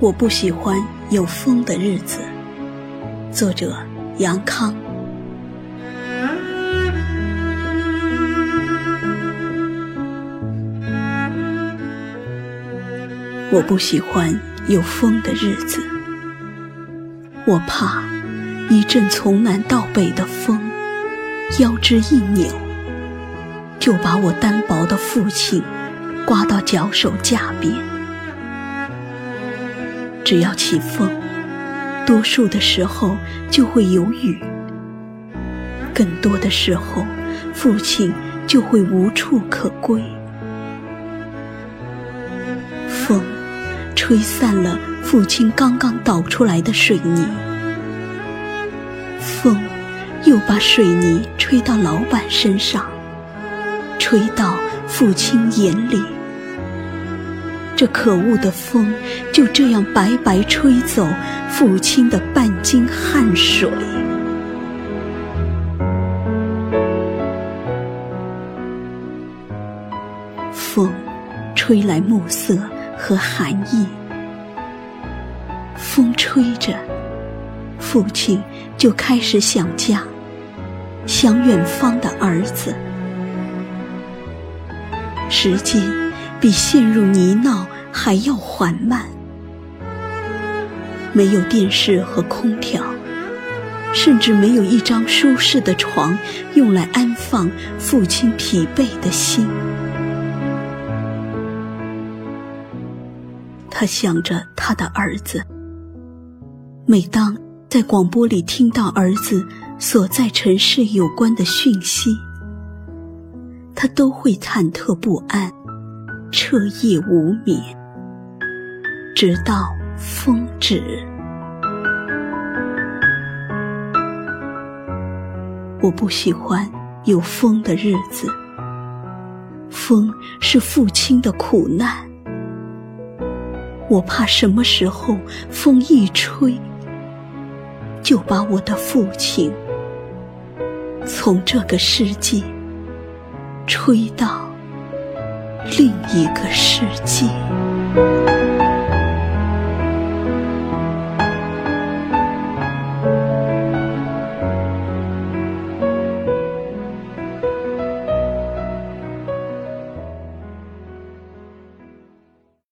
我不喜欢有风的日子。作者：杨康。我不喜欢有风的日子，我怕一阵从南到北的风，腰肢一扭，就把我单薄的父亲刮到脚手架边。只要起风，多数的时候就会有雨；更多的时候，父亲就会无处可归。风吹散了父亲刚刚倒出来的水泥，风又把水泥吹到老板身上，吹到父亲眼里。这可恶的风就这样白白吹走父亲的半斤汗水。风吹来暮色和寒意，风吹着，父亲就开始想家，想远方的儿子。时间。比陷入泥淖还要缓慢。没有电视和空调，甚至没有一张舒适的床用来安放父亲疲惫的心。他想着他的儿子。每当在广播里听到儿子所在城市有关的讯息，他都会忐忑不安。彻夜无眠，直到风止。我不喜欢有风的日子，风是父亲的苦难。我怕什么时候风一吹，就把我的父亲从这个世界吹到。另一个世界。